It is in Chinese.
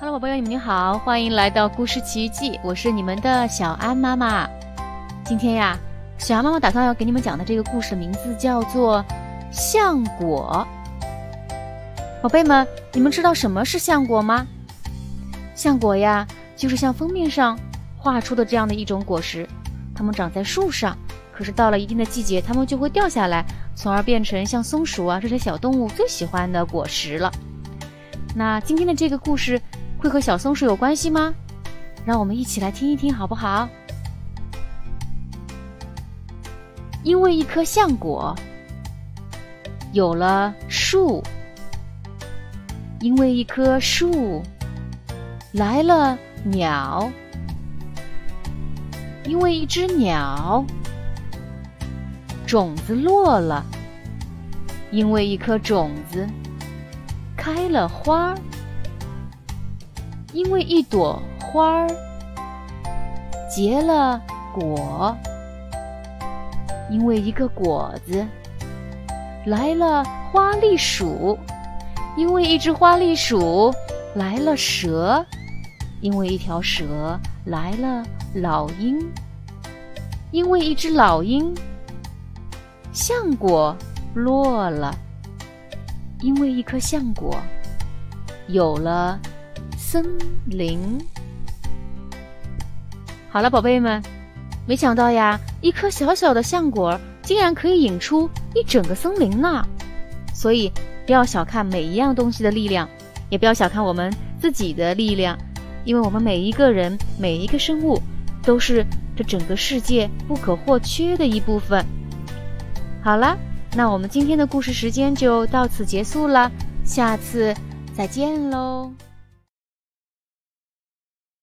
Hello，宝贝们，你们好，欢迎来到故事奇遇记，我是你们的小安妈妈。今天呀，小安妈妈打算要给你们讲的这个故事名字叫做《橡果》。宝贝们，你们知道什么是橡果吗？橡果呀，就是像封面上画出的这样的一种果实，它们长在树上，可是到了一定的季节，它们就会掉下来，从而变成像松鼠啊这些小动物最喜欢的果实了。那今天的这个故事会和小松鼠有关系吗？让我们一起来听一听，好不好？因为一颗橡果，有了树；因为一棵树，来了鸟；因为一只鸟，种子落了；因为一颗种子。开了花儿，因为一朵花儿结了果；因为一个果子来了花栗鼠；因为一只花栗鼠来了蛇；因为一条蛇来了老鹰；因为一只老鹰橡果落了。因为一颗橡果，有了森林。好了，宝贝们，没想到呀，一颗小小的橡果竟然可以引出一整个森林呢。所以，不要小看每一样东西的力量，也不要小看我们自己的力量，因为我们每一个人、每一个生物，都是这整个世界不可或缺的一部分。好了。那我们今天的故事时间就到此结束了，下次再见喽。